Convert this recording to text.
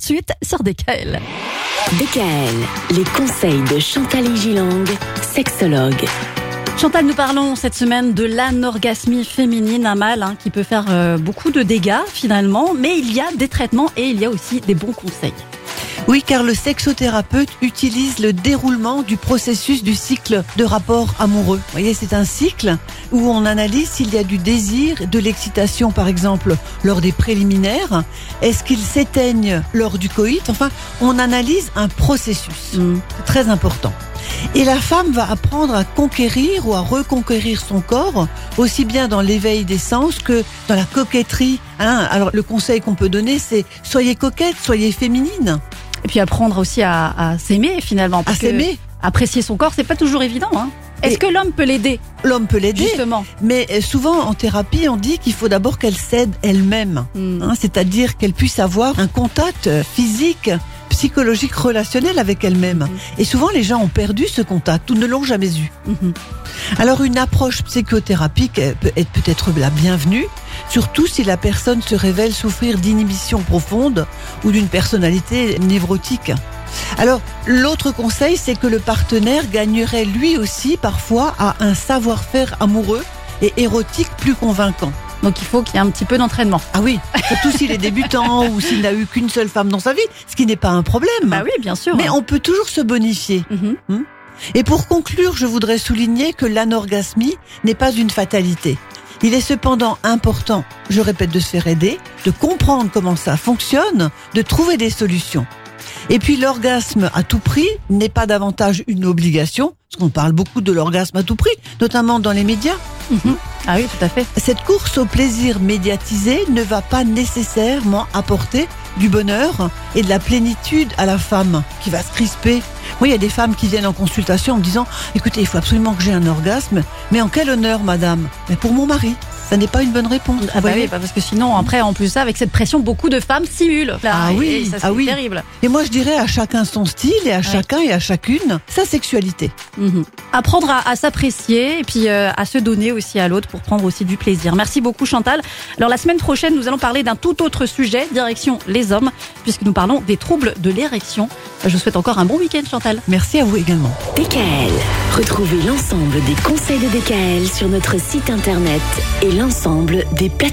de suite sur DKL. DKL, les conseils de Chantal Gilang, sexologue. Chantal, nous parlons cette semaine de l'anorgasmie féminine, un mal hein, qui peut faire euh, beaucoup de dégâts finalement, mais il y a des traitements et il y a aussi des bons conseils. Oui, car le sexothérapeute utilise le déroulement du processus du cycle de rapport amoureux. Vous voyez, c'est un cycle où on analyse s'il y a du désir, de l'excitation par exemple lors des préliminaires. Est-ce qu'ils s'éteignent lors du coït? Enfin, on analyse un processus. Mm. Très important. Et la femme va apprendre à conquérir ou à reconquérir son corps, aussi bien dans l'éveil des sens que dans la coquetterie. Hein. Alors le conseil qu'on peut donner, c'est soyez coquette, soyez féminine. Et puis apprendre aussi à, à s'aimer finalement. À parce s'aimer. Apprécier son corps, c'est pas toujours évident. Hein. Est-ce que l'homme peut l'aider? L'homme peut l'aider, justement mais euh, souvent en thérapie, on dit qu'il faut d'abord qu'elle cède elle-même. Mm. Hein, C'est-à-dire qu'elle puisse avoir un contact euh, physique, psychologique, relationnel avec elle-même. Et souvent, les gens ont perdu ce contact ou ne l'ont jamais eu. Mhm. Alors, une approche psychothérapique peut être peut-être la bienvenue, surtout si la personne se révèle souffrir d'inhibition profonde ou d'une personnalité névrotique. Alors, l'autre conseil, c'est que le partenaire gagnerait lui aussi parfois à un savoir-faire amoureux et érotique plus convaincant. Donc il faut qu'il y ait un petit peu d'entraînement. Ah oui, surtout s'il est débutant ou s'il n'a eu qu'une seule femme dans sa vie, ce qui n'est pas un problème. Bah oui, bien sûr. Mais on peut toujours se bonifier. Mhm. Et pour conclure, je voudrais souligner que l'anorgasmie n'est pas une fatalité. Il est cependant important, je répète, de se faire aider, de comprendre comment ça fonctionne, de trouver des solutions. Et puis l'orgasme à tout prix n'est pas davantage une obligation, parce qu'on parle beaucoup de l'orgasme à tout prix, notamment dans les médias. Mhm. Ah oui, tout à fait. Cette course au plaisir médiatisé ne va pas nécessairement apporter du bonheur et de la plénitude à la femme qui va se crisper. Moi, il y a des femmes qui viennent en consultation en me disant Écoutez, il faut absolument que j'ai un orgasme. Mais en quel honneur, madame? Mais pour mon mari. Ça n'est pas une bonne réponse. Ah bah oui, bah parce que sinon, après, en plus ça, avec cette pression, beaucoup de femmes simulent. Là, Ah et- oui, et ça, c'est ah oui. terrible. Et moi, je dirais à chacun son style et à chacun et à chacune sa sexualité. Mhm. Apprendre à, à s'apprécier et puis euh, à se donner aussi à l'autre pour prendre aussi du plaisir. Merci beaucoup Chantal. Alors la semaine prochaine, nous allons parler d'un tout autre sujet, direction les hommes, puisque nous parlons des troubles de l'érection. Je vous souhaite encore un bon week-end Chantal. Merci à vous également. DKL. Retrouvez l'ensemble des conseils de DKL sur notre site internet et l'ensemble des plateformes